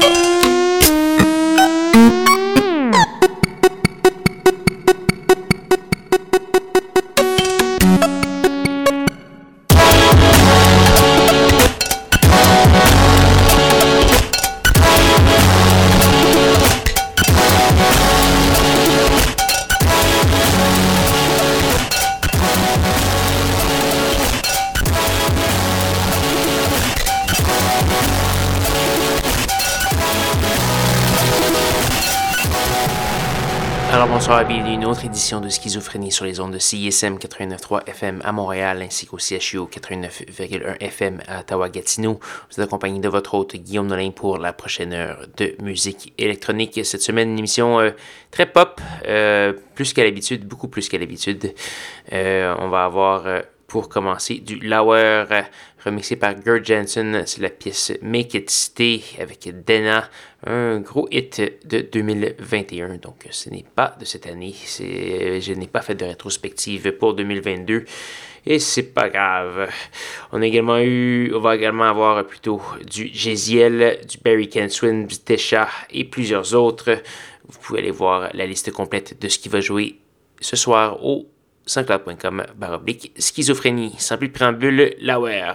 Bonsoir, de Schizophrénie sur les ondes de CISM 89.3 FM à Montréal ainsi qu'au CHU 89.1 FM à Ottawa-Gatineau. Vous êtes accompagné de votre hôte Guillaume Nolin pour la prochaine heure de musique électronique. Cette semaine, une émission euh, très pop, euh, plus qu'à l'habitude, beaucoup plus qu'à l'habitude. Euh, on va avoir pour commencer du Lauer remixé par Gerd Jensen. C'est la pièce Make It Stay avec Dena, un gros hit de 2021. Donc ce n'est pas de cette année. Je n'ai pas fait de rétrospective pour 2022. Et c'est pas grave. On a également eu, on va également avoir plutôt du Jeziel, du Barry Kenswin, du Tesha et plusieurs autres. Vous pouvez aller voir la liste complète de ce qui va jouer ce soir au sanscloud.com baroblique schizophrénie. Sans plus de préambule, Lauer.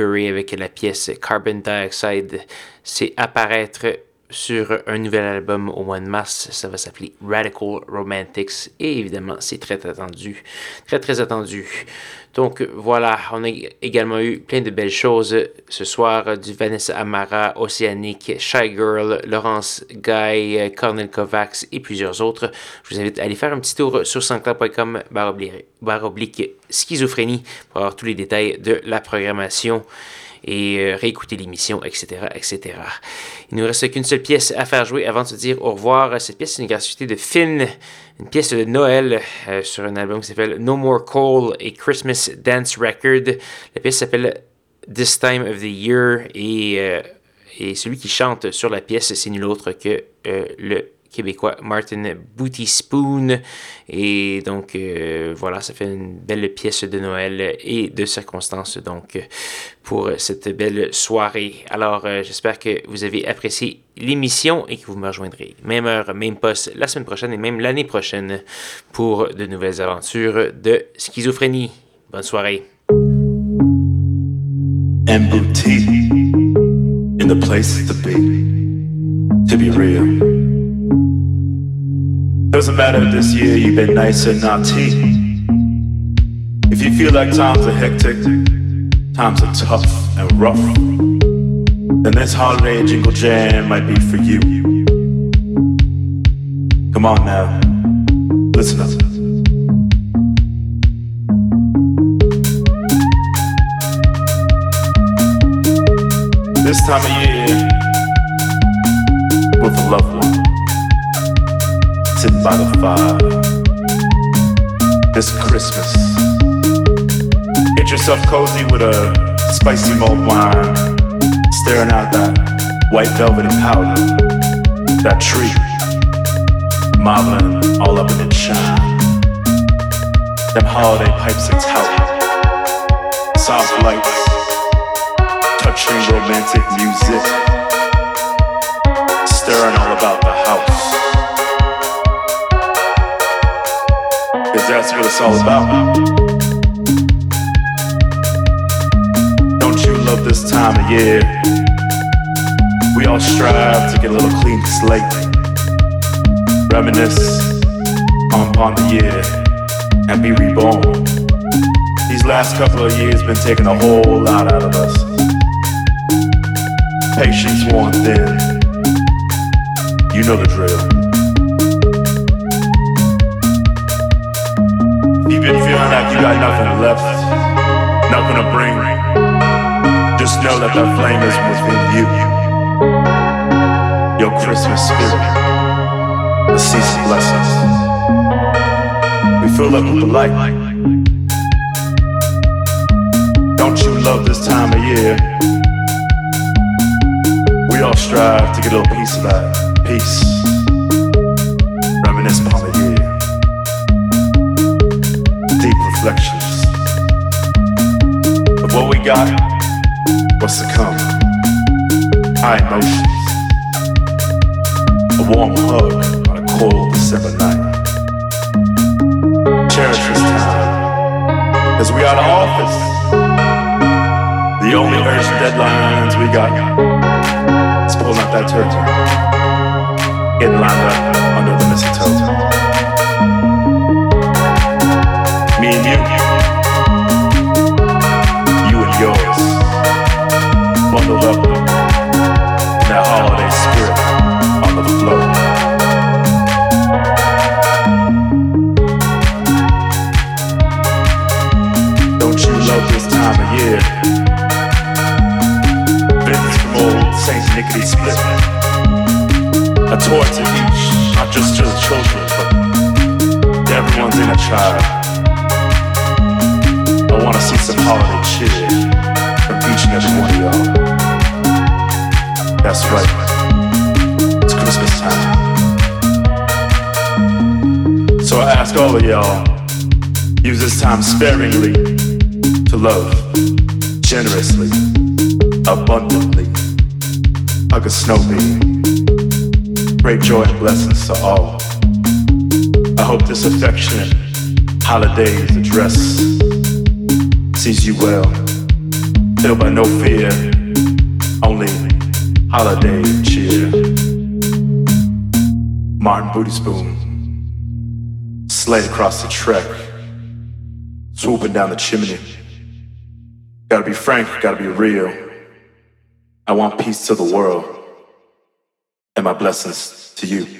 Avec la pièce Carbon Dioxide. C'est apparaître sur un nouvel album au mois de mars. Ça va s'appeler Radical Romantics. Et évidemment, c'est très attendu. Très, très attendu. Donc voilà, on a également eu plein de belles choses ce soir du Vanessa Amara, Océanique, Shy Girl, Laurence Guy, Cornel Kovacs et plusieurs autres. Je vous invite à aller faire un petit tour sur sanscloud.com barre oblique schizophrénie pour avoir tous les détails de la programmation et euh, réécouter l'émission, etc., etc. Il nous reste qu'une seule pièce à faire jouer avant de se dire au revoir. Cette pièce, c'est une gratuité de Finn, une pièce de Noël euh, sur un album qui s'appelle No More Coal et Christmas Dance Record. La pièce s'appelle This Time of the Year et, euh, et celui qui chante sur la pièce, c'est nul autre que le québécois Martin Booty Spoon. Et donc, euh, voilà, ça fait une belle pièce de Noël et de circonstances, donc, pour cette belle soirée. Alors, euh, j'espère que vous avez apprécié l'émission et que vous me rejoindrez même heure, même poste la semaine prochaine et même l'année prochaine pour de nouvelles aventures de schizophrénie. Bonne soirée. in the place to be, to be real. Doesn't matter if this year you've been nice or naughty. If you feel like times are hectic, times are tough and rough, then this holiday jingle jam might be for you. Come on now, listen up. This time of year, with a sitting by the fire. This Christmas. Get yourself cozy with a spicy mulled wine, staring out that white velvety powder, that tree, modeling all up in its shine. Them holiday pipes and tout, soft lights, touching romantic music, it's all about. Don't you love this time of year? We all strive to get a little clean slate, reminisce upon the year, and be reborn. These last couple of years been taking a whole lot out of us. Patience worn thin. You know the drill. Been feeling like you got nothing left, nothing to bring, just know that that flame is within you. Your Christmas spirit, the season blessings. We fill up with the light. Don't you love this time of year? We all strive to get a little piece of that peace. Reminisce upon the year got, what's to come, high emotions, a warm hug on a cold December night. Cherish this time, as we are the office. The only urgent deadlines we got is pulling out that turkey, getting lined up under the mistletoe. In holiday spirit on the floor. Don't you love this time of year? Visits from old Saint Nickety split. A tour to each, not just to the children, but everyone's in a child I wanna see some holiday cheer That's right. It's Christmas time. So I ask all of y'all, use this time sparingly to love, generously, abundantly. Hug a snow Great joy and blessings to all. I hope this affectionate holidays address sees you well filled by no fear, only holiday cheer. Martin Booty Spoon, sled across the track, swooping down the chimney. Gotta be frank, gotta be real. I want peace to the world, and my blessings to you.